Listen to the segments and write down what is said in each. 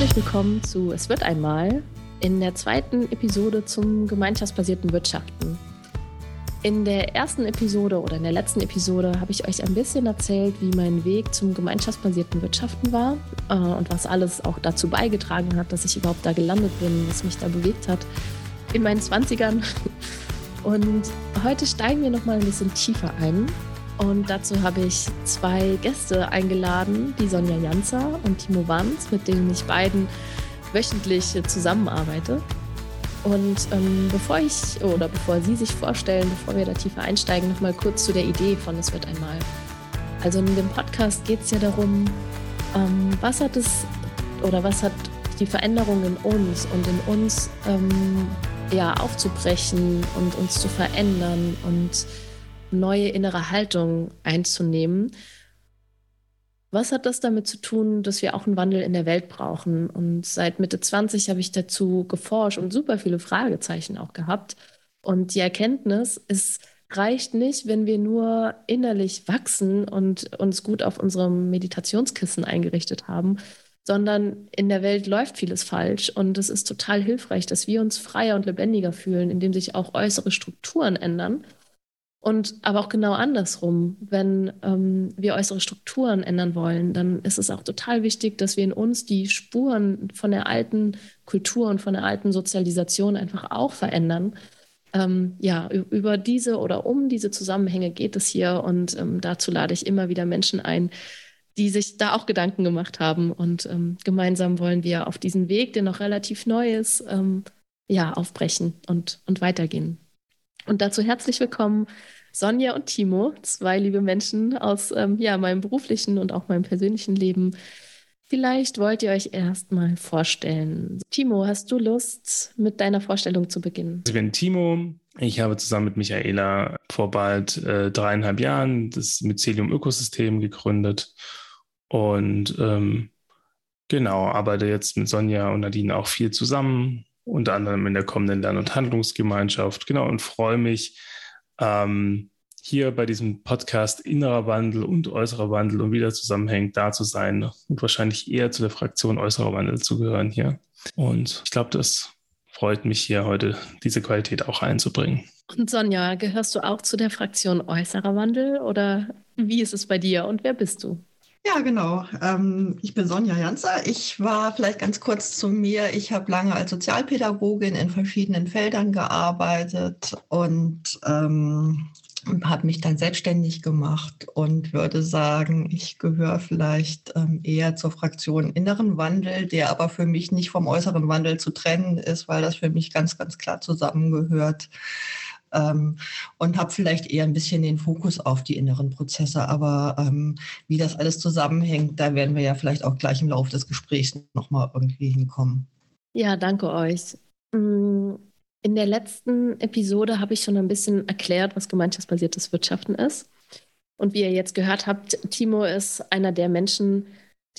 Herzlich willkommen zu Es wird einmal in der zweiten Episode zum gemeinschaftsbasierten Wirtschaften. In der ersten Episode oder in der letzten Episode habe ich euch ein bisschen erzählt, wie mein Weg zum gemeinschaftsbasierten Wirtschaften war äh, und was alles auch dazu beigetragen hat, dass ich überhaupt da gelandet bin, was mich da bewegt hat in meinen 20ern. Und heute steigen wir noch mal ein bisschen tiefer ein. Und dazu habe ich zwei Gäste eingeladen, die Sonja Janzer und Timo Wanz, mit denen ich beiden wöchentlich zusammenarbeite. Und ähm, bevor ich oder bevor Sie sich vorstellen, bevor wir da tiefer einsteigen, noch mal kurz zu der Idee von Es wird einmal. Also in dem Podcast geht es ja darum, ähm, was hat es oder was hat die Veränderung in uns und in uns ähm, ja aufzubrechen und uns zu verändern und neue innere Haltung einzunehmen was hat das damit zu tun, dass wir auch einen Wandel in der Welt brauchen? Und seit Mitte 20 habe ich dazu geforscht und super viele Fragezeichen auch gehabt. Und die Erkenntnis, es reicht nicht, wenn wir nur innerlich wachsen und uns gut auf unserem Meditationskissen eingerichtet haben, sondern in der Welt läuft vieles falsch. Und es ist total hilfreich, dass wir uns freier und lebendiger fühlen, indem sich auch äußere Strukturen ändern und aber auch genau andersrum, wenn ähm, wir äußere Strukturen ändern wollen, dann ist es auch total wichtig, dass wir in uns die Spuren von der alten Kultur und von der alten Sozialisation einfach auch verändern. Ähm, ja, über diese oder um diese Zusammenhänge geht es hier und ähm, dazu lade ich immer wieder Menschen ein, die sich da auch Gedanken gemacht haben und ähm, gemeinsam wollen wir auf diesen Weg, der noch relativ neu ist, ähm, ja, aufbrechen und, und weitergehen. Und dazu herzlich willkommen Sonja und Timo, zwei liebe Menschen aus ähm, ja, meinem beruflichen und auch meinem persönlichen Leben. Vielleicht wollt ihr euch erstmal vorstellen. Timo, hast du Lust, mit deiner Vorstellung zu beginnen? Ich bin Timo. Ich habe zusammen mit Michaela vor bald äh, dreieinhalb Jahren das Mycelium Ökosystem gegründet und ähm, genau, arbeite jetzt mit Sonja und Nadine auch viel zusammen, unter anderem in der kommenden Lern- und Handlungsgemeinschaft. Genau, und freue mich, ähm, hier bei diesem Podcast innerer Wandel und äußerer Wandel und wieder zusammenhängt, da zu sein und wahrscheinlich eher zu der Fraktion äußerer Wandel zu gehören hier. Und ich glaube, das freut mich hier heute, diese Qualität auch einzubringen. Und Sonja, gehörst du auch zu der Fraktion äußerer Wandel oder wie ist es bei dir und wer bist du? Ja, genau. Ähm, ich bin Sonja Janzer. Ich war vielleicht ganz kurz zu mir. Ich habe lange als Sozialpädagogin in verschiedenen Feldern gearbeitet und ähm, habe mich dann selbstständig gemacht und würde sagen, ich gehöre vielleicht ähm, eher zur Fraktion inneren Wandel, der aber für mich nicht vom äußeren Wandel zu trennen ist, weil das für mich ganz, ganz klar zusammengehört ähm, und habe vielleicht eher ein bisschen den Fokus auf die inneren Prozesse. Aber ähm, wie das alles zusammenhängt, da werden wir ja vielleicht auch gleich im Laufe des Gesprächs nochmal irgendwie hinkommen. Ja, danke euch. Mm, in der letzten Episode habe ich schon ein bisschen erklärt, was gemeinschaftsbasiertes Wirtschaften ist. Und wie ihr jetzt gehört habt, Timo ist einer der Menschen,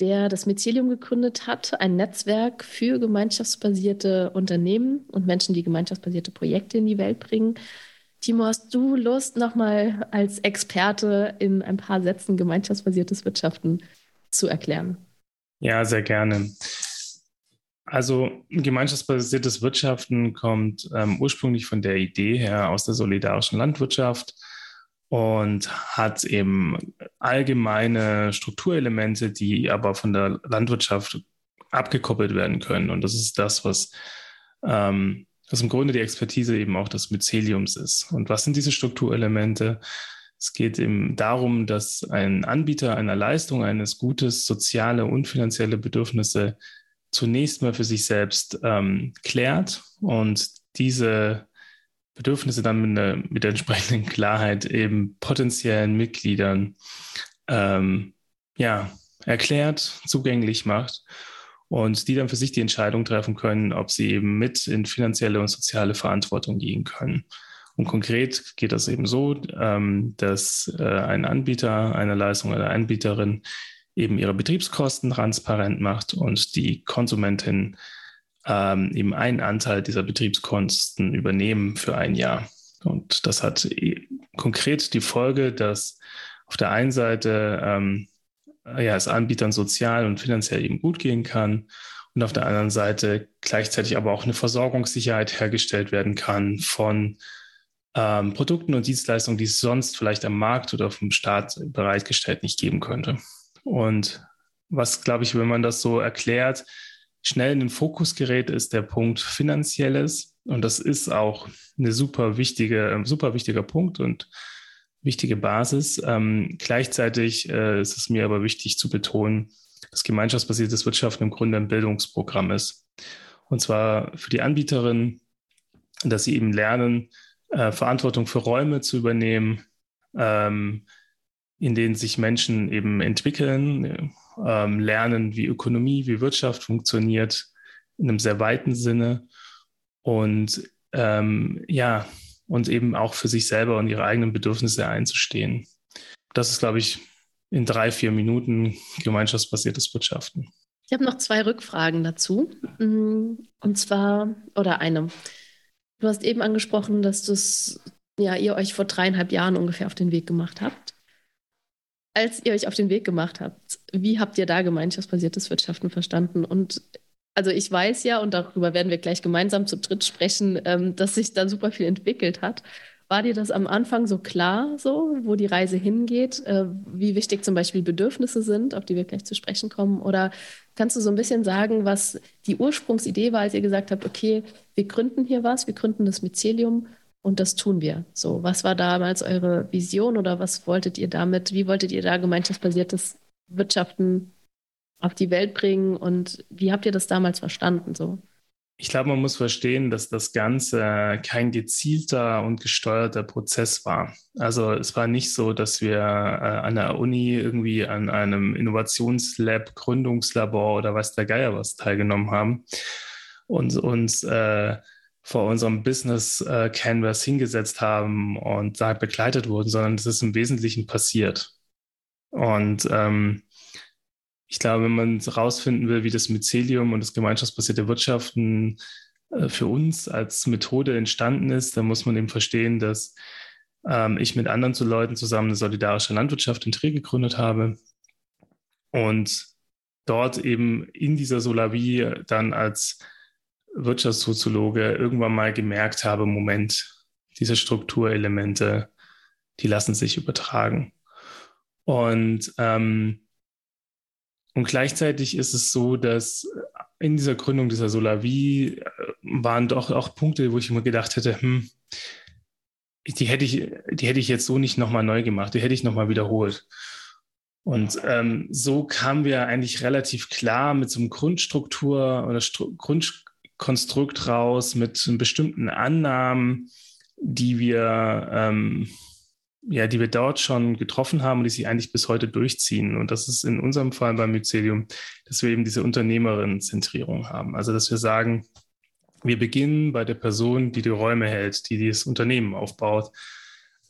der das Mycelium gegründet hat, ein Netzwerk für gemeinschaftsbasierte Unternehmen und Menschen, die gemeinschaftsbasierte Projekte in die Welt bringen. Timo, hast du Lust, nochmal als Experte in ein paar Sätzen gemeinschaftsbasiertes Wirtschaften zu erklären? Ja, sehr gerne. Also gemeinschaftsbasiertes Wirtschaften kommt ähm, ursprünglich von der Idee her aus der solidarischen Landwirtschaft und hat eben allgemeine Strukturelemente, die aber von der Landwirtschaft abgekoppelt werden können. Und das ist das, was, ähm, was im Grunde die Expertise eben auch des Myceliums ist. Und was sind diese Strukturelemente? Es geht eben darum, dass ein Anbieter einer Leistung, eines Gutes, soziale und finanzielle Bedürfnisse zunächst mal für sich selbst ähm, klärt und diese Bedürfnisse dann mit, einer, mit der entsprechenden Klarheit eben potenziellen Mitgliedern ähm, ja, erklärt, zugänglich macht und die dann für sich die Entscheidung treffen können, ob sie eben mit in finanzielle und soziale Verantwortung gehen können. Und konkret geht das eben so, ähm, dass äh, ein Anbieter einer Leistung oder Anbieterin eben ihre Betriebskosten transparent macht und die Konsumentin ähm, eben einen Anteil dieser Betriebskosten übernehmen für ein Jahr. Und das hat konkret die Folge, dass auf der einen Seite ähm, ja, es Anbietern sozial und finanziell eben gut gehen kann und auf der anderen Seite gleichzeitig aber auch eine Versorgungssicherheit hergestellt werden kann von ähm, Produkten und Dienstleistungen, die es sonst vielleicht am Markt oder vom Staat bereitgestellt nicht geben könnte. Und was, glaube ich, wenn man das so erklärt, schnell in den Fokus gerät, ist der Punkt Finanzielles. Und das ist auch eine super wichtige, super wichtiger Punkt und wichtige Basis. Ähm, gleichzeitig äh, ist es mir aber wichtig zu betonen, dass gemeinschaftsbasiertes Wirtschaften im Grunde ein Bildungsprogramm ist. Und zwar für die Anbieterinnen, dass sie eben lernen, äh, Verantwortung für Räume zu übernehmen, ähm, in denen sich Menschen eben entwickeln, ähm, lernen, wie Ökonomie, wie Wirtschaft funktioniert, in einem sehr weiten Sinne. Und ähm, ja, und eben auch für sich selber und ihre eigenen Bedürfnisse einzustehen. Das ist, glaube ich, in drei, vier Minuten gemeinschaftsbasiertes Wirtschaften. Ich habe noch zwei Rückfragen dazu. Mm, und zwar, oder eine. Du hast eben angesprochen, dass das, ja, ihr euch vor dreieinhalb Jahren ungefähr auf den Weg gemacht habt als ihr euch auf den Weg gemacht habt, wie habt ihr da gemeinschaftsbasiertes Wirtschaften verstanden? Und also ich weiß ja, und darüber werden wir gleich gemeinsam zu dritt sprechen, ähm, dass sich da super viel entwickelt hat. War dir das am Anfang so klar, so, wo die Reise hingeht, äh, wie wichtig zum Beispiel Bedürfnisse sind, auf die wir gleich zu sprechen kommen? Oder kannst du so ein bisschen sagen, was die Ursprungsidee war, als ihr gesagt habt, okay, wir gründen hier was, wir gründen das Mycelium und das tun wir. So, was war damals eure Vision oder was wolltet ihr damit, wie wolltet ihr da gemeinschaftsbasiertes Wirtschaften auf die Welt bringen und wie habt ihr das damals verstanden? So? Ich glaube, man muss verstehen, dass das Ganze kein gezielter und gesteuerter Prozess war. Also es war nicht so, dass wir äh, an der Uni irgendwie an einem Innovationslab, Gründungslabor oder was der Geier was teilgenommen haben und uns äh, vor unserem Business äh, Canvas hingesetzt haben und da begleitet wurden, sondern es ist im Wesentlichen passiert. Und ähm, ich glaube, wenn man herausfinden will, wie das Mycelium und das gemeinschaftsbasierte Wirtschaften äh, für uns als Methode entstanden ist, dann muss man eben verstehen, dass ähm, ich mit anderen zu Leuten zusammen eine solidarische Landwirtschaft in Trier gegründet habe und dort eben in dieser Solavie dann als Wirtschaftssoziologe irgendwann mal gemerkt habe, Moment, diese Strukturelemente, die lassen sich übertragen. Und, ähm, und gleichzeitig ist es so, dass in dieser Gründung dieser Solavie äh, waren doch auch Punkte, wo ich immer gedacht hätte, hm, die hätte ich, die hätte ich jetzt so nicht nochmal neu gemacht, die hätte ich nochmal wiederholt. Und ähm, so kamen wir eigentlich relativ klar mit so einem Grundstruktur oder Stru Grund, Konstrukt raus mit bestimmten Annahmen, die wir, ähm, ja, die wir dort schon getroffen haben und die sich eigentlich bis heute durchziehen. Und das ist in unserem Fall beim Mycelium, dass wir eben diese Unternehmerinnen-Zentrierung haben. Also, dass wir sagen, wir beginnen bei der Person, die die Räume hält, die das Unternehmen aufbaut.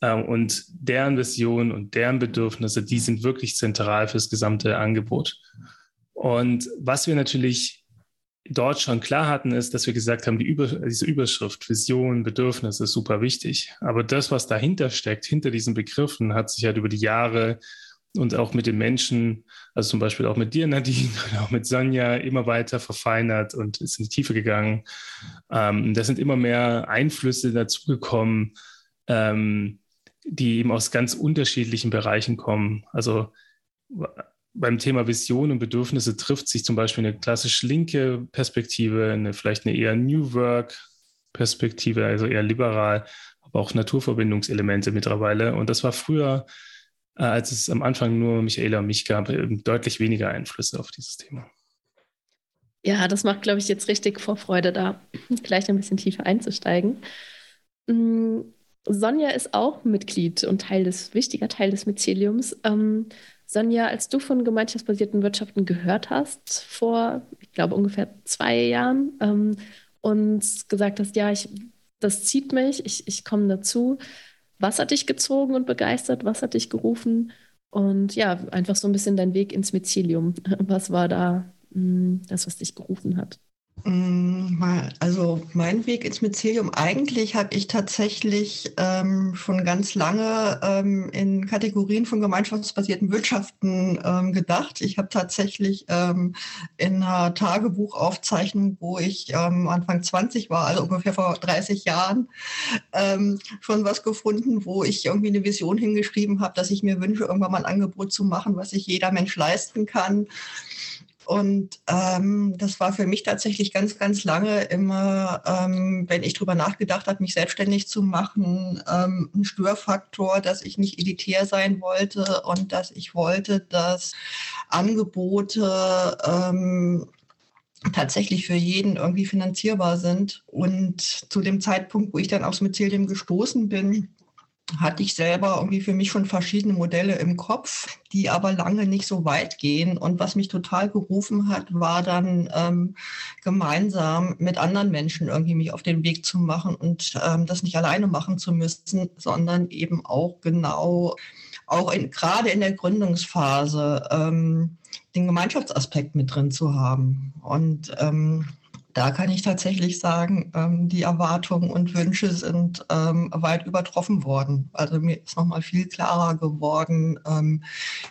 Ähm, und deren Vision und deren Bedürfnisse, die sind wirklich zentral für das gesamte Angebot. Und was wir natürlich dort schon klar hatten, ist, dass wir gesagt haben, die Über diese Überschrift, Vision, Bedürfnis ist super wichtig. Aber das, was dahinter steckt, hinter diesen Begriffen, hat sich halt über die Jahre und auch mit den Menschen, also zum Beispiel auch mit dir, Nadine, und auch mit Sonja, immer weiter verfeinert und ist in die Tiefe gegangen. Ähm, da sind immer mehr Einflüsse dazugekommen, ähm, die eben aus ganz unterschiedlichen Bereichen kommen. Also beim Thema Vision und Bedürfnisse trifft sich zum Beispiel eine klassisch linke Perspektive, eine, vielleicht eine eher New Work-Perspektive, also eher liberal, aber auch Naturverbindungselemente mittlerweile. Und das war früher, äh, als es am Anfang nur Michaela und mich gab, deutlich weniger Einflüsse auf dieses Thema. Ja, das macht, glaube ich, jetzt richtig Vorfreude, da gleich ein bisschen tiefer einzusteigen. Mm, Sonja ist auch Mitglied und Teil des, wichtiger Teil des Myceliums. Ähm, Sonja, als du von gemeinschaftsbasierten Wirtschaften gehört hast, vor, ich glaube, ungefähr zwei Jahren, ähm, und gesagt hast, ja, ich, das zieht mich, ich, ich komme dazu. Was hat dich gezogen und begeistert? Was hat dich gerufen? Und ja, einfach so ein bisschen dein Weg ins Mycelium. Was war da mh, hm, das, was dich gerufen hat? Mm, also mein Weg ins Mycelium, eigentlich habe ich tatsächlich ähm, schon ganz lange ähm, in Kategorien von gemeinschaftsbasierten Wirtschaften ähm, gedacht. Ich habe tatsächlich ähm, in einer Tagebuchaufzeichnung, wo ich ähm, Anfang 20 war, also ungefähr vor 30 Jahren, ähm, schon was gefunden, wo ich irgendwie eine Vision hingeschrieben habe, dass ich mir wünsche, irgendwann mal ein Angebot zu machen, was sich jeder Mensch leisten kann und ähm, das war für mich tatsächlich ganz, ganz lange immer, ähm, wenn ich darüber nachgedacht habe, mich selbstständig zu machen, ähm, ein Störfaktor, dass ich nicht elitär sein wollte und dass ich wollte, dass Angebote ähm, tatsächlich für jeden irgendwie finanzierbar sind. Und zu dem Zeitpunkt, wo ich dann aufs Mycelium gestoßen bin, hatte ich selber irgendwie für mich schon verschiedene Modelle im Kopf, die aber lange nicht so weit gehen. Und was mich total gerufen hat, war dann ähm, gemeinsam mit anderen Menschen irgendwie mich auf den Weg zu machen und ähm, das nicht alleine machen zu müssen, sondern eben auch genau, auch in, gerade in der Gründungsphase, ähm, den Gemeinschaftsaspekt mit drin zu haben. Und ähm, da kann ich tatsächlich sagen, ähm, die Erwartungen und Wünsche sind ähm, weit übertroffen worden. Also mir ist nochmal viel klarer geworden, ähm,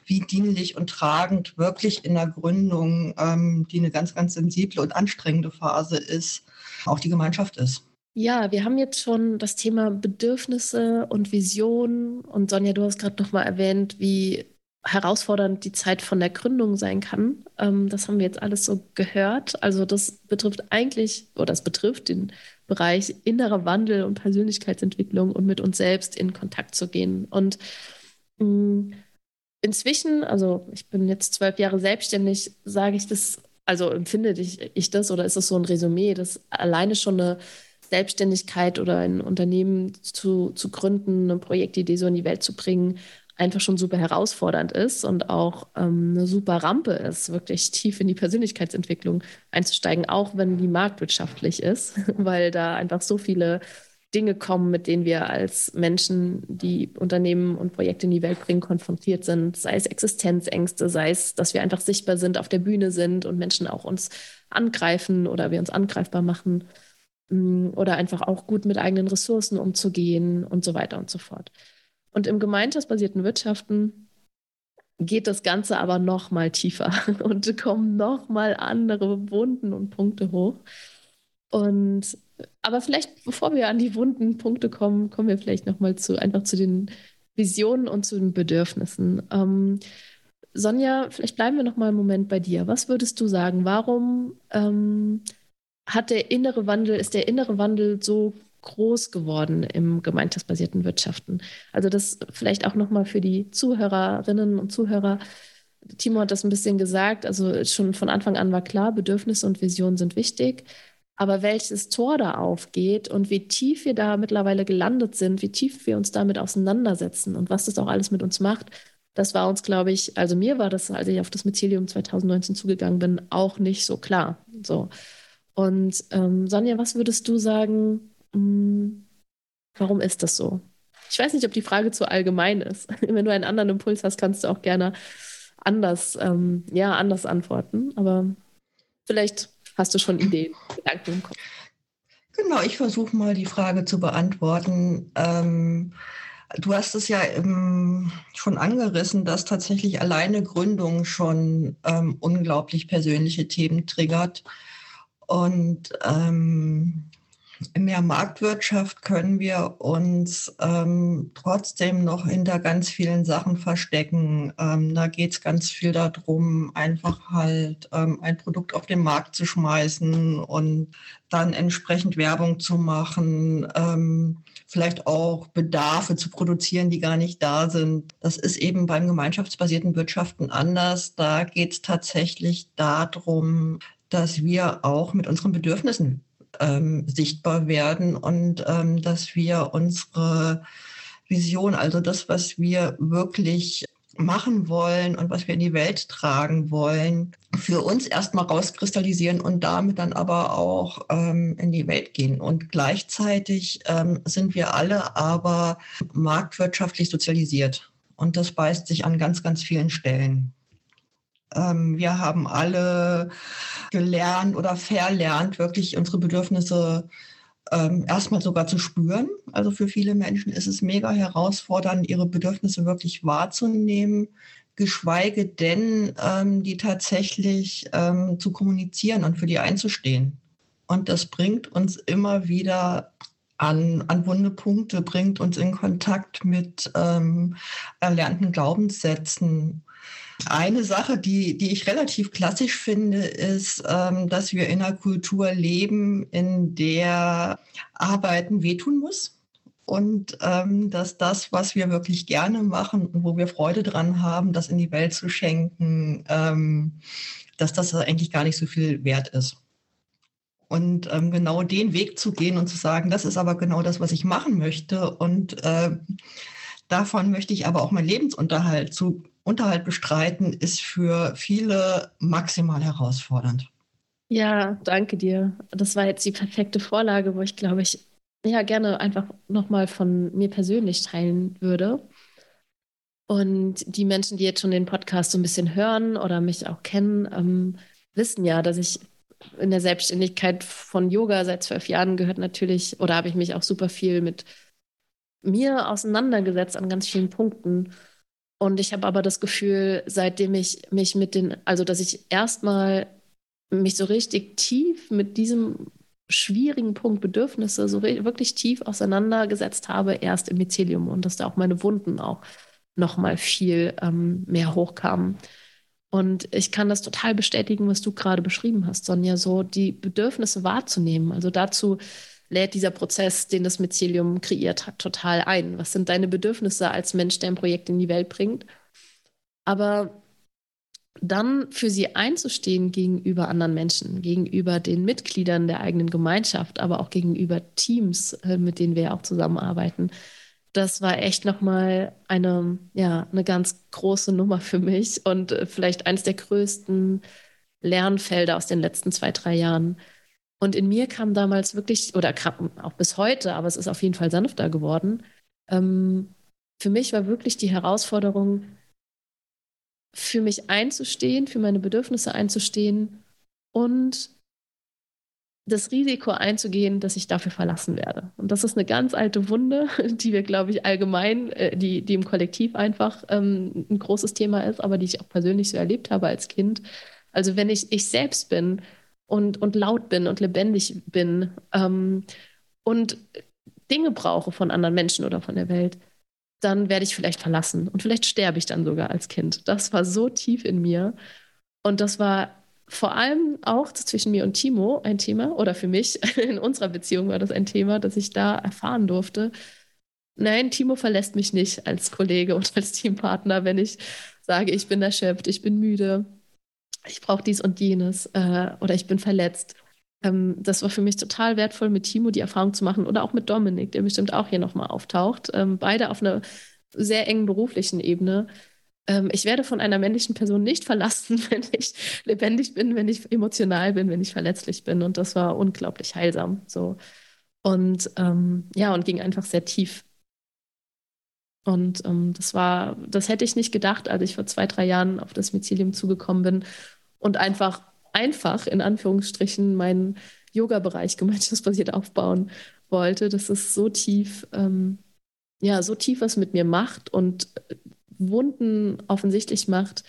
wie dienlich und tragend wirklich in der Gründung, ähm, die eine ganz, ganz sensible und anstrengende Phase ist, auch die Gemeinschaft ist. Ja, wir haben jetzt schon das Thema Bedürfnisse und Visionen. Und Sonja, du hast gerade nochmal erwähnt, wie herausfordernd die Zeit von der Gründung sein kann. Ähm, das haben wir jetzt alles so gehört. Also das betrifft eigentlich, oder das betrifft den Bereich innerer Wandel und Persönlichkeitsentwicklung und mit uns selbst in Kontakt zu gehen. Und mh, mm, inzwischen, also ich bin jetzt zwölf Jahre selbstständig, sage ich das, also empfinde ich, ich das oder ist es so ein Resümee, dass alleine schon eine Selbstständigkeit oder ein Unternehmen zu, zu gründen, eine Projektidee so in die Welt zu bringen, einfach schon super herausfordernd ist und auch ähm, eine super Rampe ist, wirklich tief in die Persönlichkeitsentwicklung einzusteigen, auch wenn die marktwirtschaftlich ist, weil da einfach so viele Dinge kommen, mit denen wir als Menschen, die Unternehmen und Projekte in die Welt bringen, konfrontiert sind. Sei es Existenzängste, sei es, dass wir einfach sichtbar sind, auf der Bühne sind und Menschen auch uns angreifen oder wir uns angreifbar machen mm, oder einfach auch gut mit eigenen Ressourcen umzugehen und so weiter und so fort. Und im gemeinschaftsbasierten Wirtschaften geht das Ganze aber noch mal tiefer und kommen noch mal andere Wunden und Punkte hoch. Und aber vielleicht, bevor wir an die wunden Punkte kommen, kommen wir vielleicht noch mal zu einfach zu den Visionen und zu den Bedürfnissen. Ähm, Sonja, vielleicht bleiben wir noch mal einen Moment bei dir. Was würdest du sagen? Warum ähm, hat der innere Wandel, ist der innere Wandel so groß geworden im gemeinschaftsbasierten Wirtschaften. Also das vielleicht auch nochmal für die Zuhörerinnen und Zuhörer. Timo hat das ein bisschen gesagt, also schon von Anfang an war klar, Bedürfnisse und Visionen sind wichtig. Aber welches Tor da aufgeht und wie tief wir da mittlerweile gelandet sind, wie tief wir uns damit auseinandersetzen und was das auch alles mit uns macht, das war uns, glaube ich, also mir war das, als ich auf das Mycelium 2019 zugegangen bin, auch nicht so klar. So. Und ähm, Sonja, was würdest du sagen, warum ist das so? Ich weiß nicht, ob die Frage zu allgemein ist. Wenn du einen anderen Impuls hast, kannst du auch gerne anders, ähm, ja, anders antworten. Aber vielleicht hast du schon Ideen, Gedanken im Kopf. Genau, ich versuche mal die Frage zu beantworten. Ähm, du hast es ja ähm, schon angerissen, dass tatsächlich alleine Gründung schon ähm, unglaublich persönliche Themen triggert. Und ähm, in der Marktwirtschaft können wir uns ähm, trotzdem noch hinter ganz vielen Sachen verstecken. Ähm, da geht es ganz viel darum, einfach halt ähm, ein Produkt auf den Markt zu schmeißen und dann entsprechend Werbung zu machen, ähm, vielleicht auch Bedarfe zu produzieren, die gar nicht da sind. Das ist eben beim gemeinschaftsbasierten Wirtschaften anders. Da geht es tatsächlich darum, dass wir auch mit unseren Bedürfnissen ähm, sichtbar werden und ähm, dass wir unsere Vision, also das, was wir wirklich machen wollen und was wir in die Welt tragen wollen, für uns erstmal rauskristallisieren und damit dann aber auch ähm, in die Welt gehen. Und gleichzeitig ähm, sind wir alle aber marktwirtschaftlich sozialisiert. Und das beißt sich an ganz, ganz vielen Stellen. Ähm, wir haben alle gelernt oder verlernt, wirklich unsere Bedürfnisse ähm, erstmal sogar zu spüren. Also für viele Menschen ist es mega herausfordernd, ihre Bedürfnisse wirklich wahrzunehmen, geschweige denn ähm, die tatsächlich zu kommunizieren und für die einzustehen. Und das bringt uns immer wieder an, an wunde Punkte, bringt uns in Kontakt mit ähm, erlernten Glaubenssätzen eine Sache, die, die ich relativ klassisch finde, ist, ähm, dass wir in einer Kultur leben, in der Arbeiten wehtun muss. Und ähm, dass das, was wir wirklich gerne machen und wo wir Freude dran haben, das in die Welt zu schenken, ähm, dass das eigentlich gar nicht so viel wert ist. Und ähm, genau den Weg zu gehen und zu sagen, das ist aber genau das, was ich machen möchte. Und äh, davon möchte ich aber auch meinen Lebensunterhalt zu Unterhalt bestreiten, ist für viele maximal herausfordernd. Ja, danke dir. Das war jetzt die perfekte Vorlage, wo ich glaube ich ja gerne einfach nochmal von mir persönlich teilen würde. Und die Menschen, die jetzt schon den Podcast so ein bisschen hören oder mich auch kennen, ähm, wissen ja, dass ich in der Selbstständigkeit von Yoga seit zwölf Jahren gehört natürlich, oder habe ich mich auch super viel mit mir auseinandergesetzt an ganz vielen Punkten. Und ich habe aber das Gefühl, seitdem ich mich mit den, also dass ich erstmal mich so richtig tief mit diesem schwierigen Punkt Bedürfnisse so wirklich tief auseinandergesetzt habe, erst im Mycelium und dass da auch meine Wunden auch noch mal viel ähm, mehr hochkamen. Und ich kann das total bestätigen, was du gerade beschrieben hast, Sonja, so die Bedürfnisse wahrzunehmen. Also dazu lädt dieser Prozess, den das Mycelium kreiert hat, total ein. Was sind deine Bedürfnisse als Mensch, der ein Projekt in die Welt bringt? Aber dann für sie einzustehen gegenüber anderen Menschen, gegenüber den Mitgliedern der eigenen Gemeinschaft, aber auch gegenüber Teams, äh, mit denen wir auch zusammenarbeiten, das war echt nochmal eine, ja, eine ganz große Nummer für mich und äh, vielleicht eines der größten Lernfelder aus den letzten zwei, drei Jahren. Und in mir kam damals wirklich, oder kam auch bis heute, aber es ist auf jeden Fall sanfter geworden. Ähm, für mich war wirklich die Herausforderung, für mich einzustehen, für meine Bedürfnisse einzustehen und das Risiko einzugehen, dass ich dafür verlassen werde. Und das ist eine ganz alte Wunde, die wir, glaube ich, allgemein, äh, die, die im Kollektiv einfach ähm, ein großes Thema ist, aber die ich auch persönlich so erlebt habe als Kind. Also wenn ich ich selbst bin, und, und laut bin und lebendig bin ähm, und Dinge brauche von anderen Menschen oder von der Welt, dann werde ich vielleicht verlassen und vielleicht sterbe ich dann sogar als Kind. Das war so tief in mir und das war vor allem auch zwischen mir und Timo ein Thema oder für mich in unserer Beziehung war das ein Thema, das ich da erfahren durfte. Nein, Timo verlässt mich nicht als Kollege und als Teampartner, wenn ich sage, ich bin erschöpft, ich bin müde, ich brauche dies und jenes äh, oder ich bin verletzt. Ähm, das war für mich total wertvoll, mit Timo die Erfahrung zu machen oder auch mit Dominik, der bestimmt auch hier nochmal auftaucht. Ähm, beide auf einer sehr engen beruflichen Ebene. Ähm, ich werde von einer männlichen Person nicht verlassen, wenn ich lebendig bin, wenn ich emotional bin, wenn ich verletzlich bin. Und das war unglaublich heilsam. So. Und ähm, ja, und ging einfach sehr tief. Und ähm, das war, das hätte ich nicht gedacht, als ich vor zwei, drei Jahren auf das Mycelium zugekommen bin und einfach, einfach in Anführungsstrichen meinen Yoga-Bereich gemeinschaftsbasiert aufbauen wollte. Das ist so tief, ähm, ja, so tief was mit mir macht und Wunden offensichtlich macht,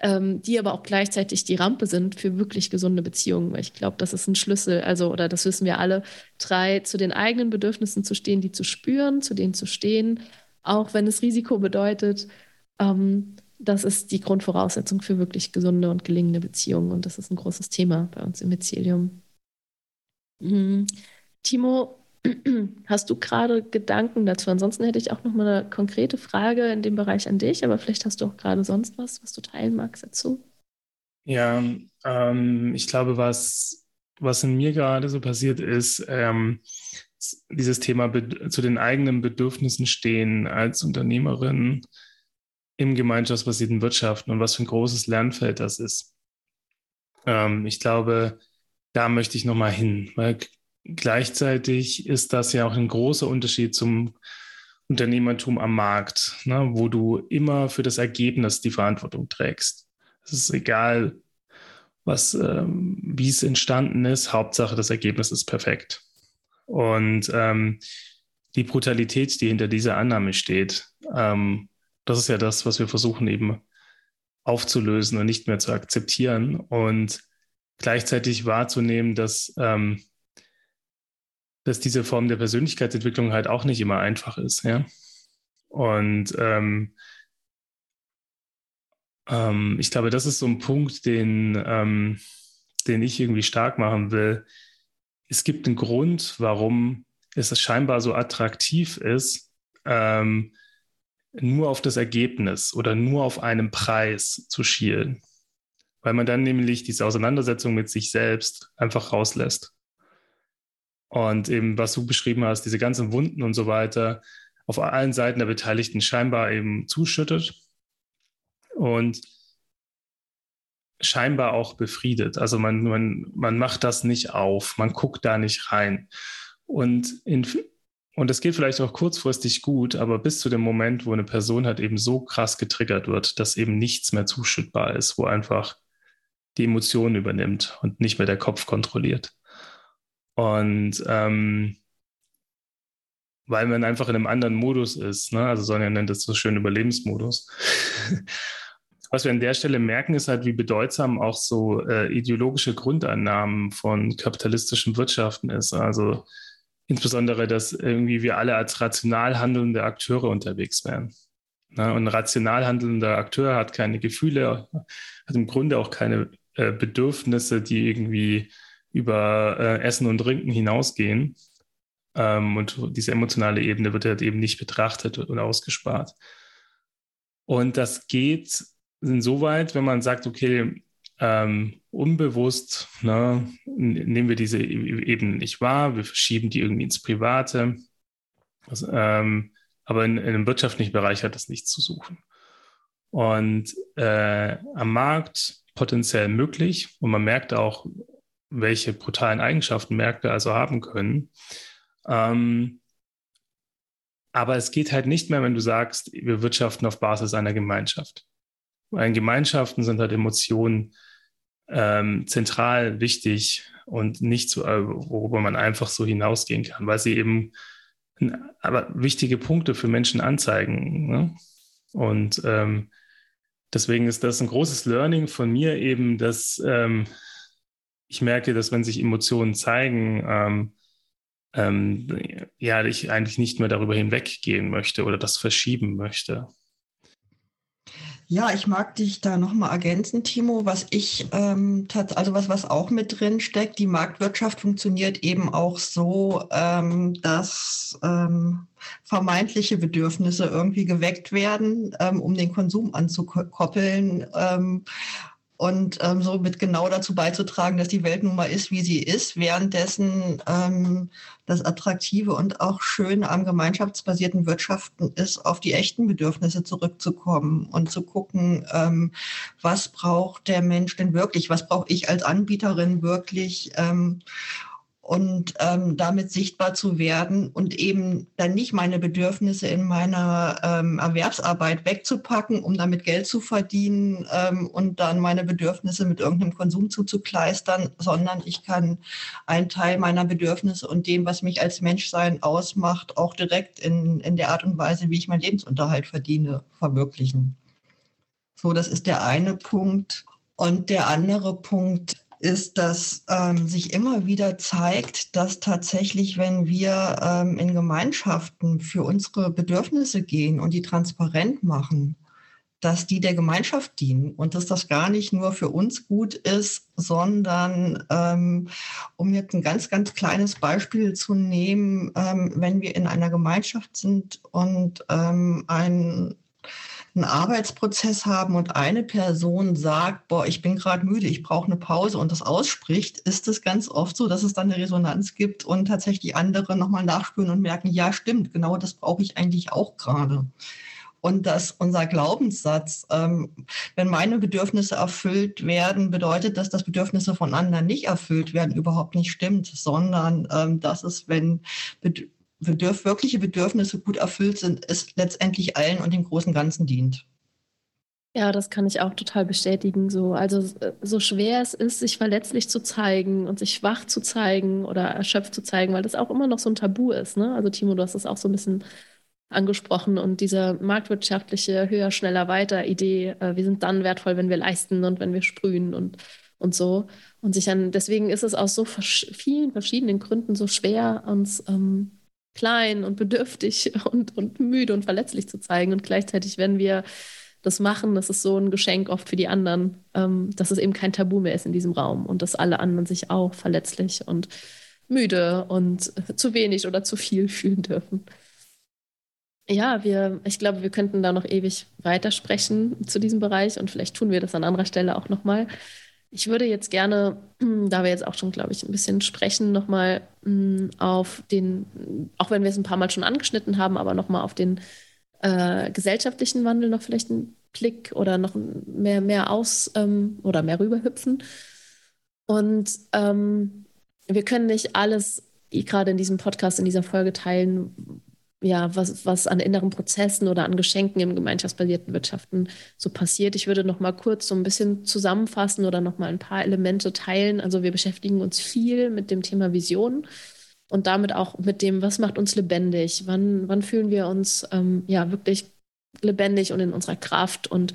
ähm, die aber auch gleichzeitig die Rampe sind für wirklich gesunde Beziehungen. Weil ich glaube, das ist ein Schlüssel, also, oder das wissen wir alle, drei, zu den eigenen Bedürfnissen zu stehen, die zu spüren, zu denen zu stehen auch wenn es Risiko bedeutet. Ähm, das ist die Grundvoraussetzung für wirklich gesunde und gelingende Beziehungen. Und das ist ein großes Thema bei uns im Mycelium. Mhm. Timo, hast du gerade Gedanken dazu? Ansonsten hätte ich auch noch mal eine konkrete Frage in dem Bereich an dich, aber vielleicht hast du auch gerade sonst was, was du teilen magst dazu. Ja, ähm, ich glaube, was, was in mir gerade so passiert ist, ähm, dieses Thema zu den eigenen Bedürfnissen stehen als Unternehmerin im gemeinschaftsbasierten Wirtschaften und was für ein großes Lernfeld das ist. Ähm, ich glaube, da möchte ich nochmal hin, weil gleichzeitig ist das ja auch ein großer Unterschied zum Unternehmertum am Markt, ne, wo du immer für das Ergebnis die Verantwortung trägst. Es ist egal, was, ähm, wie es entstanden ist. Hauptsache, das Ergebnis ist perfekt. Und ähm, die Brutalität, die hinter dieser Annahme steht, ähm, das ist ja das, was wir versuchen eben aufzulösen und nicht mehr zu akzeptieren und gleichzeitig wahrzunehmen, dass, ähm, dass diese Form der Persönlichkeitsentwicklung halt auch nicht immer einfach ist. Ja? Und ähm, ähm, ich glaube, das ist so ein Punkt, den, ähm, den ich irgendwie stark machen will. Es gibt einen Grund, warum es scheinbar so attraktiv ist, ähm, nur auf das Ergebnis oder nur auf einen Preis zu schielen. Weil man dann nämlich diese Auseinandersetzung mit sich selbst einfach rauslässt. Und eben, was du beschrieben hast, diese ganzen Wunden und so weiter, auf allen Seiten der Beteiligten scheinbar eben zuschüttet und scheinbar auch befriedet. Also man, man, man macht das nicht auf, man guckt da nicht rein. Und, in, und das geht vielleicht auch kurzfristig gut, aber bis zu dem Moment, wo eine Person halt eben so krass getriggert wird, dass eben nichts mehr zuschüttbar ist, wo einfach die Emotion übernimmt und nicht mehr der Kopf kontrolliert. Und ähm, weil man einfach in einem anderen Modus ist. Ne? Also Sonja nennt das so schön Überlebensmodus. Was wir an der Stelle merken, ist halt, wie bedeutsam auch so äh, ideologische Grundannahmen von kapitalistischen Wirtschaften ist. Also insbesondere, dass irgendwie wir alle als rational handelnde Akteure unterwegs wären. Ne? Und ein rational handelnder Akteur hat keine Gefühle, hat im Grunde auch keine äh, Bedürfnisse, die irgendwie über äh, Essen und Trinken hinausgehen. Ähm, und diese emotionale Ebene wird halt eben nicht betrachtet und ausgespart. Und das geht insoweit, wenn man sagt, okay, ähm, unbewusst ne, nehmen wir diese e-, Ebene nicht wahr, wir verschieben die irgendwie ins Private. Also, ähm, aber in, in einem wirtschaftlichen Bereich hat das nichts zu suchen. Und äh, am Markt potenziell möglich und man merkt auch, welche brutalen Eigenschaften Märkte also haben können. Ähm, aber es geht halt nicht mehr, wenn du sagst, wir wirtschaften auf Basis einer Gemeinschaft. In Gemeinschaften sind halt Emotionen ähm, zentral wichtig und nicht so, äh, worüber man einfach so hinausgehen kann, weil sie eben aber wichtige Punkte für Menschen anzeigen. Ne? Und ähm, deswegen ist das ein großes Learning von mir eben, dass ähm, ich merke, dass wenn sich Emotionen zeigen, ähm, ähm, ja, ich eigentlich nicht mehr darüber hinweggehen möchte oder das verschieben möchte. Ja, ich mag dich da nochmal ergänzen, Timo. Was ich, ähm, also was, was auch mit drin steckt, die Marktwirtschaft funktioniert eben auch so, ähm, dass ähm, vermeintliche Bedürfnisse irgendwie geweckt werden, ähm, um den Konsum anzukoppeln. Ähm, und ähm, somit genau dazu beizutragen, dass die Welt nun mal ist, wie sie ist, währenddessen ähm, das Attraktive und auch Schöne am gemeinschaftsbasierten Wirtschaften ist, auf die echten Bedürfnisse zurückzukommen und zu gucken, ähm, was braucht der Mensch denn wirklich, was brauche ich als Anbieterin wirklich ähm, und ähm, damit sichtbar zu werden und eben dann nicht meine Bedürfnisse in meiner ähm, Erwerbsarbeit wegzupacken, um damit Geld zu verdienen ähm, und dann meine Bedürfnisse mit irgendeinem Konsum zuzukleistern, sondern ich kann einen Teil meiner Bedürfnisse und dem, was mich als Menschsein ausmacht, auch direkt in, in der Art und Weise, wie ich meinen Lebensunterhalt verdiene, verwirklichen. So, das ist der eine Punkt. Und der andere Punkt ist, dass ähm, sich immer wieder zeigt, dass tatsächlich, wenn wir ähm, in Gemeinschaften für unsere Bedürfnisse gehen und die transparent machen, dass die der Gemeinschaft dienen und dass das gar nicht nur für uns gut ist, sondern ähm, um jetzt ein ganz, ganz kleines Beispiel zu nehmen, ähm, wenn wir in einer Gemeinschaft sind und ähm, ein einen Arbeitsprozess haben und eine Person sagt, boah, ich bin gerade müde, ich brauche eine Pause und das ausspricht, ist es ganz oft so, dass es dann eine Resonanz gibt und tatsächlich andere nochmal nachspüren und merken, ja, stimmt, genau das brauche ich eigentlich auch gerade. und dass unser Glaubenssatz, ähm, wenn meine Bedürfnisse erfüllt werden, bedeutet das, dass Bedürfnisse von anderen nicht erfüllt werden, überhaupt nicht stimmt, sondern ähm, dass es, wenn Bedürf wirkliche Bedürfnisse gut erfüllt sind, es letztendlich allen und dem großen Ganzen dient. Ja, das kann ich auch total bestätigen. So, also äh, so schwer es ist, sich verletzlich zu zeigen und sich schwach zu zeigen oder erschöpft zu zeigen, weil das auch immer noch so ein Tabu ist. Ne? Also Timo, du hast das auch so ein bisschen angesprochen und diese marktwirtschaftliche höher, schneller, weiter Idee, äh, wir sind dann wertvoll, wenn wir leisten und wenn wir sprühen und, und so. Und sich an, deswegen ist es aus so vers vielen verschiedenen Gründen so schwer, uns ähm, klein und bedürftig und, und müde und verletzlich zu zeigen. Und gleichzeitig, wenn wir das machen, das ist so ein Geschenk oft für die anderen, ähm, dass es eben kein Tabu mehr ist in diesem Raum und dass alle anderen sich auch verletzlich und müde und zu wenig oder zu viel fühlen dürfen. Ja, wir, ich glaube, wir könnten da noch ewig weitersprechen zu diesem Bereich und vielleicht tun wir das an anderer Stelle auch nochmal. Ich würde jetzt gerne, da wir jetzt auch schon, glaube ich, ein bisschen sprechen, nochmal mm, auf den, auch wenn wir es ein paar Mal schon angeschnitten haben, aber nochmal auf den äh, gesellschaftlichen Wandel noch vielleicht einen Blick oder noch mehr, mehr aus ähm, oder mehr rüberhüpfen. Und ähm, wir können nicht alles gerade in diesem Podcast, in dieser Folge teilen, ja, was, was an inneren Prozessen oder an Geschenken im gemeinschaftsbasierten Wirtschaften so passiert. Ich würde noch mal kurz so ein bisschen zusammenfassen oder noch mal ein paar Elemente teilen. Also wir beschäftigen uns viel mit dem Thema Vision und damit auch mit dem, was macht uns lebendig? Wann, wann fühlen wir uns ähm, ja wirklich lebendig und in unserer Kraft und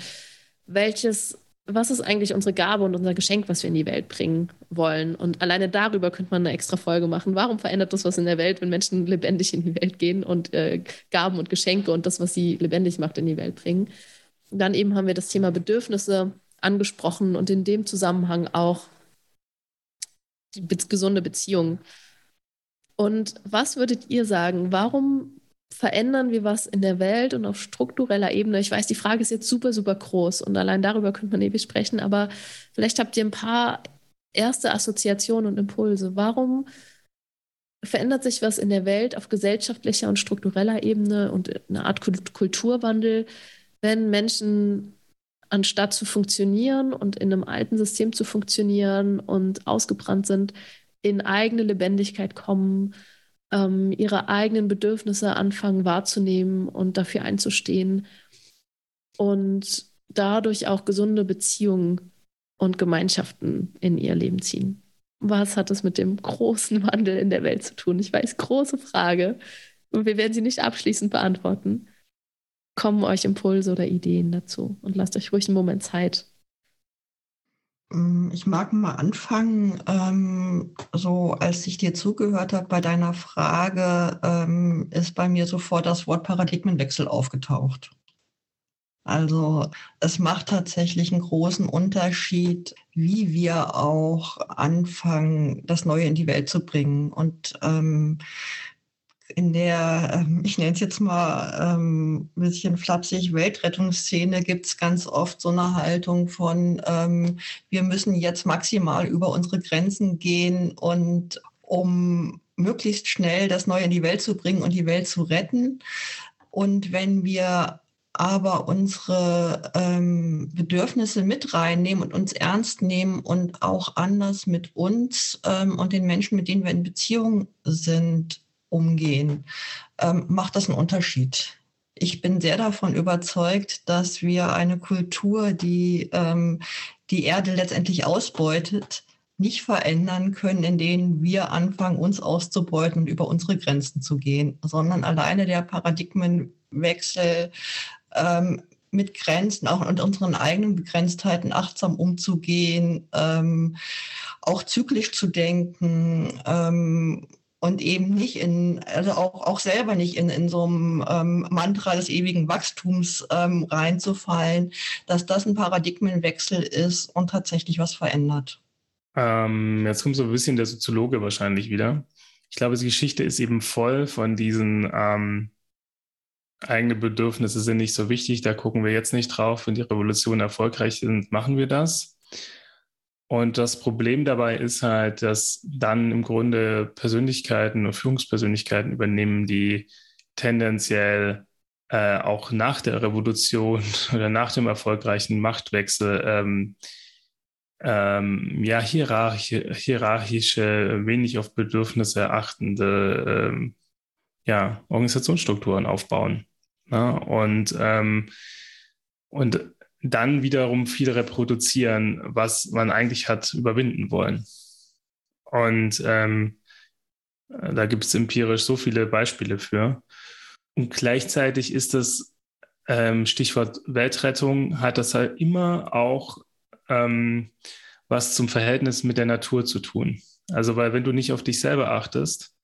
welches was ist eigentlich unsere Gabe und unser Geschenk, was wir in die Welt bringen wollen? Und alleine darüber könnte man eine extra Folge machen. Warum verändert das was in der Welt, wenn Menschen lebendig in die Welt gehen und äh, Gaben und Geschenke und das, was sie lebendig macht, in die Welt bringen? dann eben haben wir das Thema Bedürfnisse angesprochen und in dem Zusammenhang auch die gesunde Beziehung. Und was würdet ihr sagen? Warum verändern wir was in der Welt und auf struktureller Ebene? Ich weiß, die Frage ist jetzt super, super groß und allein darüber könnte man ewig sprechen, aber vielleicht habt ihr ein paar erste Assoziationen und Impulse. Warum verändert sich was in der Welt auf gesellschaftlicher und struktureller Ebene und eine Art Kulturwandel, wenn Menschen anstatt zu funktionieren und in einem alten System zu funktionieren und ausgebrannt sind, in eigene Lebendigkeit kommen, ähm, ihre eigenen Bedürfnisse anfangen wahrzunehmen und dafür einzustehen und dadurch auch gesunde Beziehungen und Gemeinschaften in ihr Leben ziehen. Was hat es mit dem großen Wandel in der Welt zu tun? Ich weiß, große Frage. Und wir werden sie nicht abschließend beantworten. Kommen euch Impulse oder Ideen dazu und lasst euch ruhig einen Moment Zeit, ich mag mal anfangen, ähm, so als ich dir zugehört habe bei deiner Frage, ähm, ist bei mir sofort das Wort Paradigmenwechsel aufgetaucht. Also es macht tatsächlich einen großen Unterschied, wie wir auch anfangen, das Neue in die Welt zu bringen. Und ähm, in der, ähm, ich nenne es jetzt mal ähm, ein bisschen flapsig, Weltrettungsszene gibt es ganz oft so eine Haltung von, ähm, wir müssen jetzt maximal über unsere Grenzen gehen und um möglichst schnell das Neue in die Welt zu bringen und die Welt zu retten. Und wenn wir aber unsere ähm, Bedürfnisse mit reinnehmen und uns ernst nehmen und auch anders mit uns ähm, und den Menschen, mit denen wir in Beziehung sind, umgehen, ähm, macht das einen Unterschied. Ich bin sehr davon überzeugt, dass wir eine Kultur, die ähm, die Erde letztendlich ausbeutet, nicht verändern können, indem wir anfangen, uns auszubeuten und über unsere Grenzen zu gehen, sondern alleine der Paradigmenwechsel ähm, mit Grenzen auch und unseren eigenen Begrenztheiten achtsam umzugehen, ähm, auch zyklisch zu denken, ähm, und eben nicht in, also auch, auch selber nicht in, in so einem ähm, Mantra des ewigen Wachstums ähm, reinzufallen, dass das ein Paradigmenwechsel ist und tatsächlich was verändert. Ähm, jetzt kommt so ein bisschen der Soziologe wahrscheinlich wieder. Ich glaube, die Geschichte ist eben voll von diesen ähm, eigene Bedürfnisse sind nicht so wichtig, da gucken wir jetzt nicht drauf. Wenn die Revolution erfolgreich sind, machen wir das. Und das Problem dabei ist halt, dass dann im Grunde Persönlichkeiten und Führungspersönlichkeiten übernehmen, die tendenziell äh, auch nach der Revolution oder nach dem erfolgreichen Machtwechsel ähm, ähm, ja, hierarchische, hierarchische, wenig auf Bedürfnisse achtende ähm, ja, Organisationsstrukturen aufbauen. Ne? Und, ähm, und dann wiederum viel reproduzieren, was man eigentlich hat überwinden wollen. Und ähm, da gibt es empirisch so viele Beispiele für. Und gleichzeitig ist das ähm, Stichwort Weltrettung, hat das halt immer auch ähm, was zum Verhältnis mit der Natur zu tun. Also, weil wenn du nicht auf dich selber achtest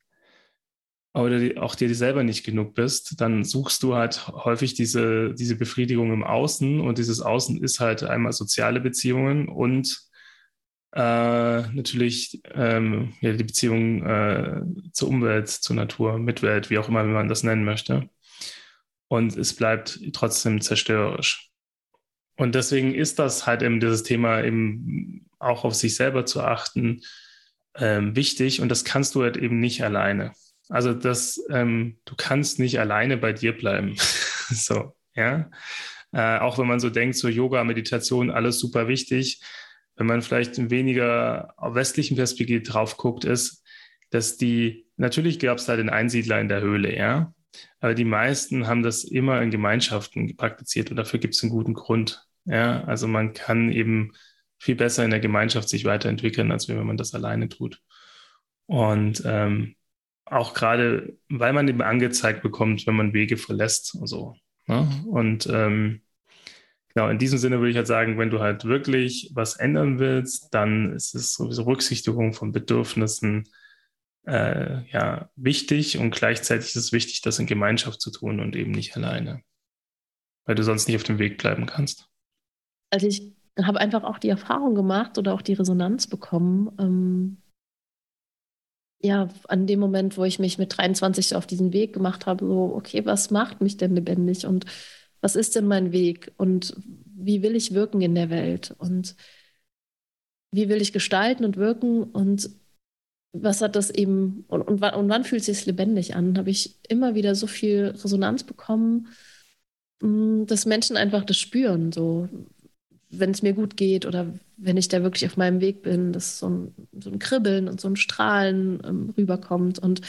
oder auch dir selber nicht genug bist, dann suchst du halt häufig diese, diese Befriedigung im Außen und dieses Außen ist halt einmal soziale Beziehungen und äh, natürlich ähm, ja, die Beziehung äh, zur Umwelt, zur Natur, Mitwelt, wie auch immer man das nennen möchte. Und es bleibt trotzdem zerstörerisch. Und deswegen ist das halt eben dieses Thema eben auch auf sich selber zu achten ähm, wichtig und das kannst du halt eben nicht alleine. Also das, ähm, du kannst nicht alleine bei dir bleiben. so, ja. Äh, auch wenn man so denkt, so Yoga, Meditation, alles super wichtig. Wenn man vielleicht weniger auf westlichen Perspektive drauf guckt, ist, dass die, natürlich gab es da den Einsiedler in der Höhle, ja. Aber die meisten haben das immer in Gemeinschaften praktiziert und dafür gibt es einen guten Grund. Ja, also man kann eben viel besser in der Gemeinschaft sich weiterentwickeln, als wenn man das alleine tut. Und ähm, auch gerade, weil man eben angezeigt bekommt, wenn man Wege verlässt und so. Ne? Und ähm, genau, in diesem Sinne würde ich halt sagen, wenn du halt wirklich was ändern willst, dann ist es sowieso Rücksichtigung von Bedürfnissen äh, ja wichtig und gleichzeitig ist es wichtig, das in Gemeinschaft zu tun und eben nicht alleine, weil du sonst nicht auf dem Weg bleiben kannst also ich habe einfach auch die Erfahrung gemacht oder auch die Resonanz bekommen, ähm, ja, an dem Moment, wo ich mich mit 23 auf diesen Weg gemacht habe, so, okay, was macht mich denn lebendig und was ist denn mein Weg und wie will ich wirken in der Welt und wie will ich gestalten und wirken und was hat das eben und, und, und wann fühlt es sich lebendig an? Habe ich immer wieder so viel Resonanz bekommen, mm, dass Menschen einfach das spüren, so wenn es mir gut geht oder wenn ich da wirklich auf meinem Weg bin, dass so ein, so ein Kribbeln und so ein Strahlen ähm, rüberkommt. Und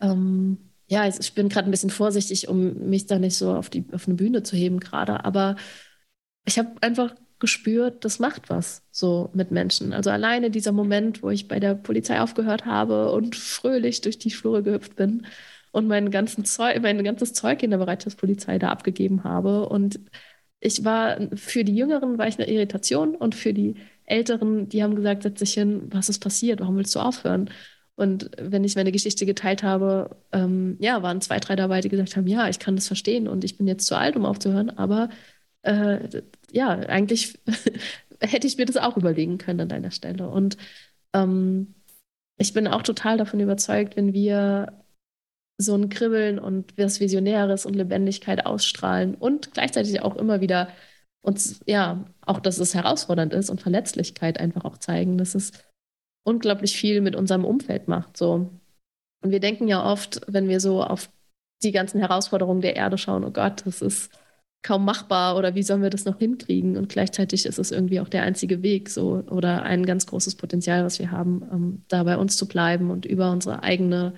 ähm, ja, ich bin gerade ein bisschen vorsichtig, um mich da nicht so auf, die, auf eine Bühne zu heben gerade, aber ich habe einfach gespürt, das macht was so mit Menschen. Also alleine dieser Moment, wo ich bei der Polizei aufgehört habe und fröhlich durch die Flure gehüpft bin und mein, ganzen Zeug, mein ganzes Zeug in der Bereitschaftspolizei da abgegeben habe und ich war, für die Jüngeren war ich eine Irritation und für die Älteren, die haben gesagt, setz dich hin, was ist passiert, warum willst du aufhören? Und wenn ich meine Geschichte geteilt habe, ähm, ja, waren zwei, drei dabei, die gesagt haben, ja, ich kann das verstehen und ich bin jetzt zu alt, um aufzuhören, aber äh, ja, eigentlich hätte ich mir das auch überlegen können an deiner Stelle. Und ähm, ich bin auch total davon überzeugt, wenn wir so ein Kribbeln und was Visionäres und Lebendigkeit ausstrahlen und gleichzeitig auch immer wieder uns, ja, auch, dass es herausfordernd ist und Verletzlichkeit einfach auch zeigen, dass es unglaublich viel mit unserem Umfeld macht. So. Und wir denken ja oft, wenn wir so auf die ganzen Herausforderungen der Erde schauen, oh Gott, das ist kaum machbar oder wie sollen wir das noch hinkriegen? Und gleichzeitig ist es irgendwie auch der einzige Weg so oder ein ganz großes Potenzial, was wir haben, um, da bei uns zu bleiben und über unsere eigene,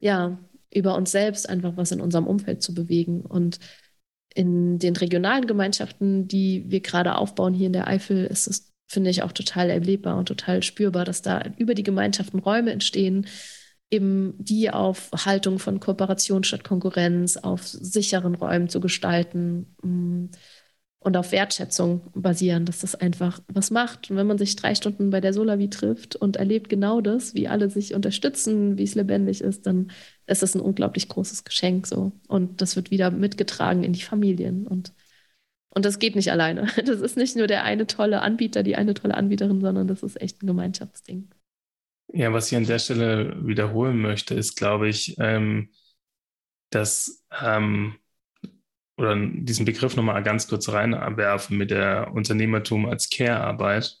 ja, über uns selbst einfach was in unserem Umfeld zu bewegen. Und in den regionalen Gemeinschaften, die wir gerade aufbauen hier in der Eifel, ist es, finde ich, auch total erlebbar und total spürbar, dass da über die Gemeinschaften Räume entstehen, eben die auf Haltung von Kooperation statt Konkurrenz, auf sicheren Räumen zu gestalten. Mm, und auf Wertschätzung basieren, dass das einfach was macht. Und wenn man sich drei Stunden bei der Solavi trifft und erlebt genau das, wie alle sich unterstützen, wie es lebendig ist, dann ist das ein unglaublich großes Geschenk so. Und das wird wieder mitgetragen in die Familien. Und, und das geht nicht alleine. Das ist nicht nur der eine tolle Anbieter, die eine tolle Anbieterin, sondern das ist echt ein Gemeinschaftsding. Ja, was ich an der Stelle wiederholen möchte, ist, glaube ich, ähm, dass ähm, oder diesen Begriff nochmal ganz kurz reinwerfen mit der Unternehmertum als Care-Arbeit.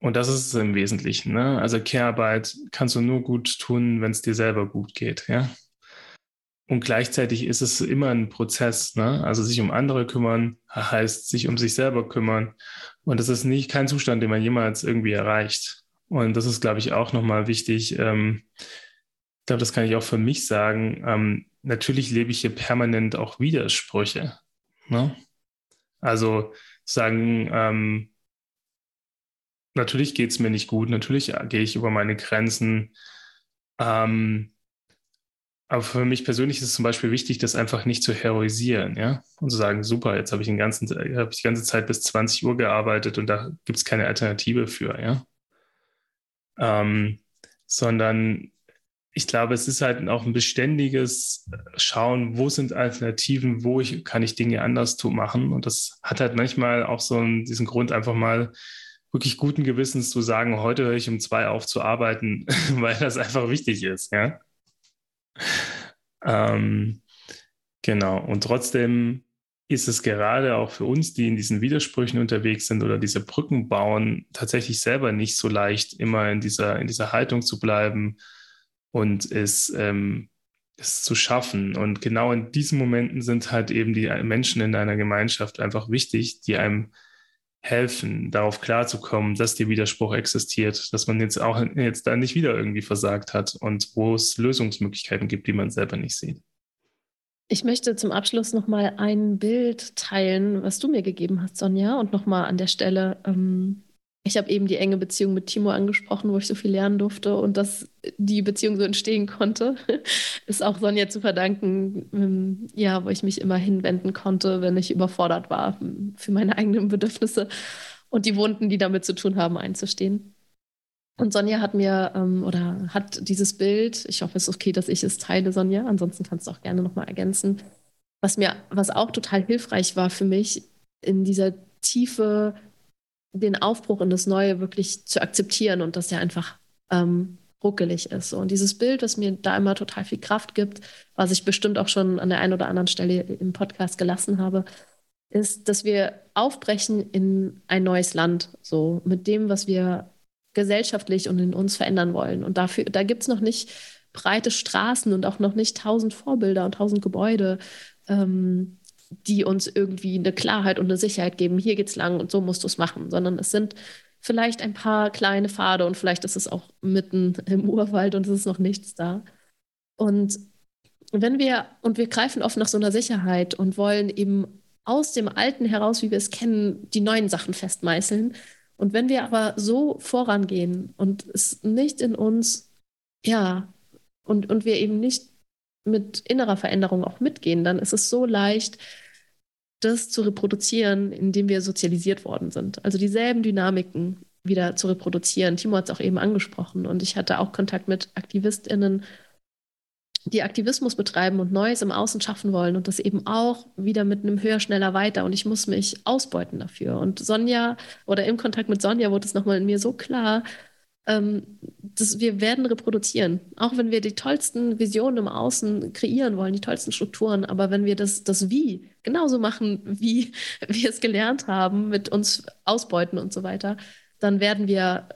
Und das ist es im Wesentlichen. Ne? Also Care-Arbeit kannst du nur gut tun, wenn es dir selber gut geht. Ja? und gleichzeitig ist es immer ein Prozess. Ne? Also sich um andere kümmern heißt sich um sich selber kümmern. Und das ist nicht kein Zustand, den man jemals irgendwie erreicht. Und das ist, glaube ich, auch nochmal wichtig. Ähm, ich glaube, das kann ich auch für mich sagen. Ähm, natürlich lebe ich hier permanent auch Widersprüche. Ne? Also sagen, ähm, natürlich geht es mir nicht gut, natürlich gehe ich über meine Grenzen. Ähm, aber für mich persönlich ist es zum Beispiel wichtig, das einfach nicht zu heroisieren, ja. Und zu sagen, super, jetzt habe ich, den ganzen, hab ich die ganze Zeit bis 20 Uhr gearbeitet und da gibt es keine Alternative für, ja. Ähm, sondern ich glaube, es ist halt auch ein beständiges Schauen, wo sind Alternativen, wo ich, kann ich Dinge anders tun, machen. Und das hat halt manchmal auch so einen, diesen Grund, einfach mal wirklich guten Gewissens zu sagen, heute höre ich um zwei auf zu arbeiten, weil das einfach wichtig ist, ja. Ähm, genau. Und trotzdem ist es gerade auch für uns, die in diesen Widersprüchen unterwegs sind oder diese Brücken bauen, tatsächlich selber nicht so leicht, immer in dieser, in dieser Haltung zu bleiben und es, ähm, es zu schaffen. Und genau in diesen Momenten sind halt eben die Menschen in deiner Gemeinschaft einfach wichtig, die einem helfen, darauf klarzukommen, dass der Widerspruch existiert, dass man jetzt auch jetzt da nicht wieder irgendwie versagt hat und wo es Lösungsmöglichkeiten gibt, die man selber nicht sieht. Ich möchte zum Abschluss nochmal ein Bild teilen, was du mir gegeben hast, Sonja, und nochmal an der Stelle ähm, ich habe eben die enge Beziehung mit Timo angesprochen, wo ich so viel lernen durfte und dass die Beziehung so entstehen konnte, ist auch Sonja zu verdanken, ähm, ja, wo ich mich immer hinwenden konnte, wenn ich überfordert war, für meine eigenen Bedürfnisse und die Wunden, die damit zu tun haben, einzustehen. Und Sonja hat mir ähm, oder hat dieses Bild, ich hoffe, es ist okay, dass ich es teile, Sonja, ansonsten kannst du auch gerne nochmal ergänzen, was mir, was auch total hilfreich war für mich, in dieser Tiefe den Aufbruch in das Neue wirklich zu akzeptieren und dass er einfach ähm, ruckelig ist. Und dieses Bild, das mir da immer total viel Kraft gibt, was ich bestimmt auch schon an der einen oder anderen Stelle im Podcast gelassen habe, ist, dass wir aufbrechen in ein neues Land, so mit dem, was wir gesellschaftlich und in uns verändern wollen. Und dafür, da gibt es noch nicht breite Straßen und auch noch nicht tausend Vorbilder und tausend Gebäude. Ähm, die uns irgendwie eine Klarheit und eine Sicherheit geben, hier geht's lang und so musst du es machen, sondern es sind vielleicht ein paar kleine Pfade und vielleicht ist es auch mitten im Urwald und es ist noch nichts da. Und wenn wir, und wir greifen oft nach so einer Sicherheit und wollen eben aus dem Alten heraus, wie wir es kennen, die neuen Sachen festmeißeln. Und wenn wir aber so vorangehen und es nicht in uns, ja, und, und wir eben nicht mit innerer Veränderung auch mitgehen, dann ist es so leicht, das zu reproduzieren, indem wir sozialisiert worden sind. Also dieselben Dynamiken wieder zu reproduzieren. Timo hat es auch eben angesprochen und ich hatte auch Kontakt mit AktivistInnen, die Aktivismus betreiben und Neues im Außen schaffen wollen und das eben auch wieder mit einem höher, schneller, weiter und ich muss mich ausbeuten dafür. Und Sonja oder im Kontakt mit Sonja wurde es nochmal in mir so klar, ähm, das, wir werden reproduzieren. Auch wenn wir die tollsten Visionen im Außen kreieren wollen, die tollsten Strukturen, aber wenn wir das, das Wie genauso machen, wie wir es gelernt haben, mit uns ausbeuten und so weiter, dann werden wir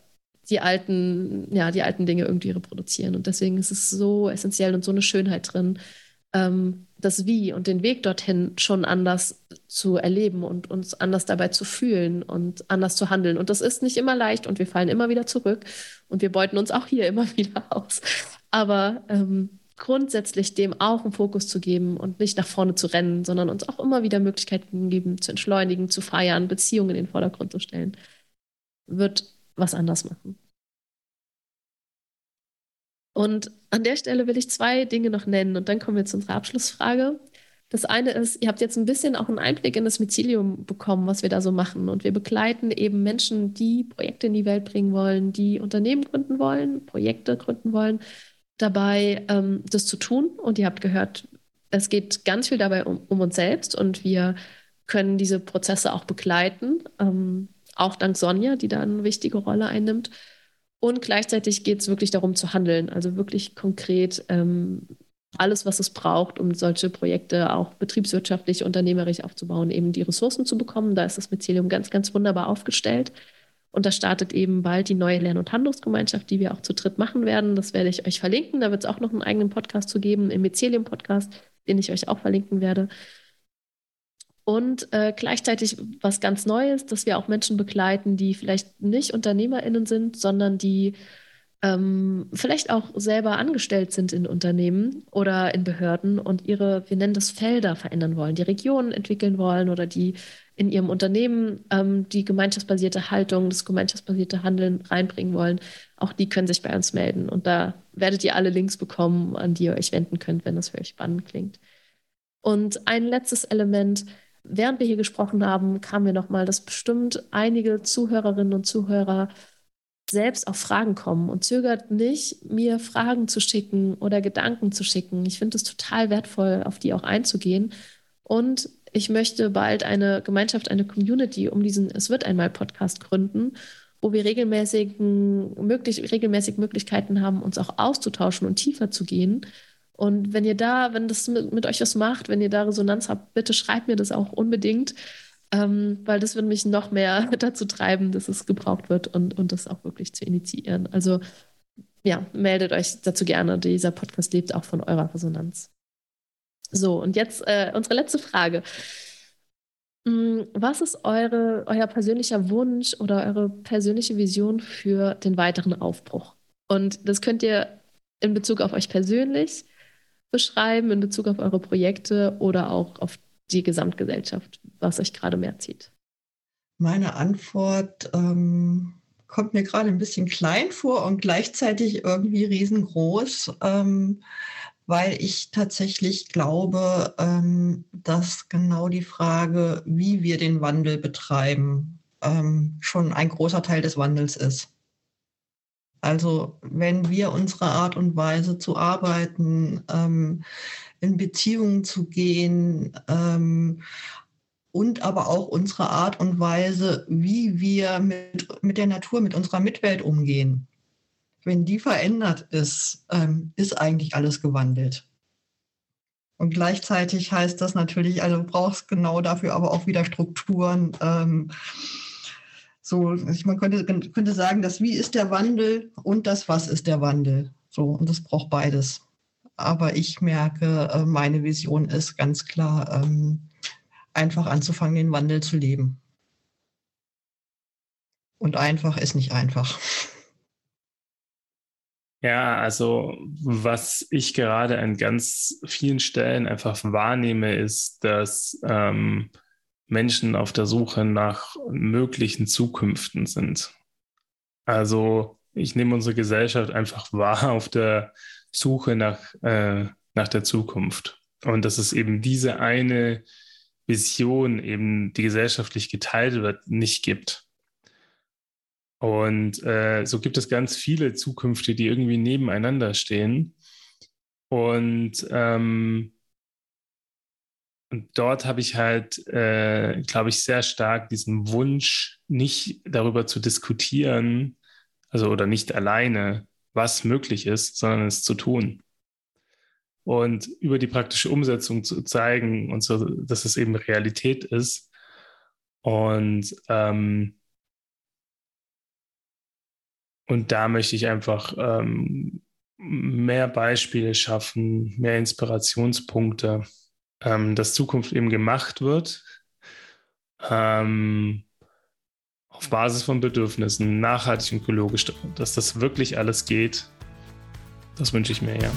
die alten, ja, die alten Dinge irgendwie reproduzieren. Und deswegen ist es so essentiell und so eine Schönheit drin, ähm, das Wie und den Weg dorthin schon anders zu erleben und uns anders dabei zu fühlen und anders zu handeln. Und das ist nicht immer leicht und wir fallen immer wieder zurück und wir beuten uns auch hier immer wieder aus. Aber ähm, grundsätzlich dem auch einen Fokus zu geben und nicht nach vorne zu rennen, sondern uns auch immer wieder Möglichkeiten geben, zu entschleunigen, zu feiern, Beziehungen in den Vordergrund zu stellen, wird was anders machen. Und an der Stelle will ich zwei Dinge noch nennen und dann kommen wir zu unserer Abschlussfrage. Das eine ist, ihr habt jetzt ein bisschen auch einen Einblick in das Mycelium bekommen, was wir da so machen. Und wir begleiten eben Menschen, die Projekte in die Welt bringen wollen, die Unternehmen gründen wollen, Projekte gründen wollen, dabei ähm, das zu tun. Und ihr habt gehört, es geht ganz viel dabei um, um uns selbst und wir können diese Prozesse auch begleiten, ähm, auch dank Sonja, die da eine wichtige Rolle einnimmt. Und gleichzeitig geht es wirklich darum zu handeln, also wirklich konkret ähm, alles, was es braucht, um solche Projekte auch betriebswirtschaftlich, unternehmerisch aufzubauen, eben die Ressourcen zu bekommen. Da ist das Mycelium ganz, ganz wunderbar aufgestellt. Und da startet eben bald die neue Lern- und Handlungsgemeinschaft, die wir auch zu dritt machen werden. Das werde ich euch verlinken. Da wird es auch noch einen eigenen Podcast zu geben, im Mycelium-Podcast, den ich euch auch verlinken werde. Und äh, gleichzeitig was ganz Neues, dass wir auch Menschen begleiten, die vielleicht nicht UnternehmerInnen sind, sondern die ähm, vielleicht auch selber angestellt sind in Unternehmen oder in Behörden und ihre, wir nennen das Felder verändern wollen, die Regionen entwickeln wollen oder die in ihrem Unternehmen ähm, die gemeinschaftsbasierte Haltung, das gemeinschaftsbasierte Handeln reinbringen wollen, auch die können sich bei uns melden. Und da werdet ihr alle Links bekommen, an die ihr euch wenden könnt, wenn das für euch spannend klingt. Und ein letztes Element, während wir hier gesprochen haben, kam mir nochmal, dass bestimmt einige Zuhörerinnen und Zuhörer selbst auf Fragen kommen und zögert nicht, mir Fragen zu schicken oder Gedanken zu schicken. Ich finde es total wertvoll, auf die auch einzugehen. Und ich möchte bald eine Gemeinschaft, eine Community um diesen Es wird einmal Podcast gründen, wo wir regelmäßig, möglich, regelmäßig Möglichkeiten haben, uns auch auszutauschen und tiefer zu gehen. Und wenn ihr da, wenn das mit, mit euch was macht, wenn ihr da Resonanz habt, bitte schreibt mir das auch unbedingt ähm, weil das würde mich noch mehr dazu treiben, dass es gebraucht wird und, und das auch wirklich zu initiieren. Also ja, meldet euch dazu gerne. Dieser Podcast lebt auch von eurer Resonanz. So, und jetzt äh, unsere letzte Frage. Hm, was ist eure, euer persönlicher Wunsch oder eure persönliche Vision für den weiteren Aufbruch? Und das könnt ihr in Bezug auf euch persönlich beschreiben, in Bezug auf eure Projekte oder auch auf die Gesamtgesellschaft, was euch gerade mehr zieht? Meine Antwort ähm, kommt mir gerade ein bisschen klein vor und gleichzeitig irgendwie riesengroß, ähm, weil ich tatsächlich glaube, ähm, dass genau die Frage, wie wir den Wandel betreiben, ähm, schon ein großer Teil des Wandels ist. Also wenn wir unsere Art und Weise zu arbeiten, ähm, in Beziehungen zu gehen ähm, und aber auch unsere Art und Weise, wie wir mit, mit der Natur, mit unserer Mitwelt umgehen. Wenn die verändert ist, ähm, ist eigentlich alles gewandelt. Und gleichzeitig heißt das natürlich, also du brauchst genau dafür aber auch wieder Strukturen. So, man könnte, könnte sagen, das Wie ist der Wandel und das Was ist der Wandel. So, und das braucht beides. Aber ich merke, äh, meine Vision ist ganz klar, ähm, einfach anzufangen, den Wandel zu leben. Und einfach ist nicht einfach. Ja, also was ich gerade an ganz vielen Stellen einfach wahrnehme, ist, dass ähm, Menschen auf der Suche nach möglichen Zukünften sind. Also ich nehme unsere Gesellschaft einfach wahr auf der Suche nach, äh, nach der Zukunft. Und dass es eben diese eine Vision, eben die gesellschaftlich geteilt wird, nicht gibt. Und äh, so gibt es ganz viele Zukünfte, die irgendwie nebeneinander stehen. Und, ähm, und dort habe ich halt, äh, glaube ich, sehr stark diesen Wunsch, nicht darüber zu diskutieren, also oder nicht alleine, was möglich ist, sondern es zu tun. Und über die praktische Umsetzung zu zeigen und so, dass es eben Realität ist. Und, ähm, und da möchte ich einfach ähm, mehr Beispiele schaffen, mehr Inspirationspunkte, ähm, dass Zukunft eben gemacht wird. Ähm, auf Basis von Bedürfnissen, nachhaltig und ökologisch, dass das wirklich alles geht, das wünsche ich mir ja.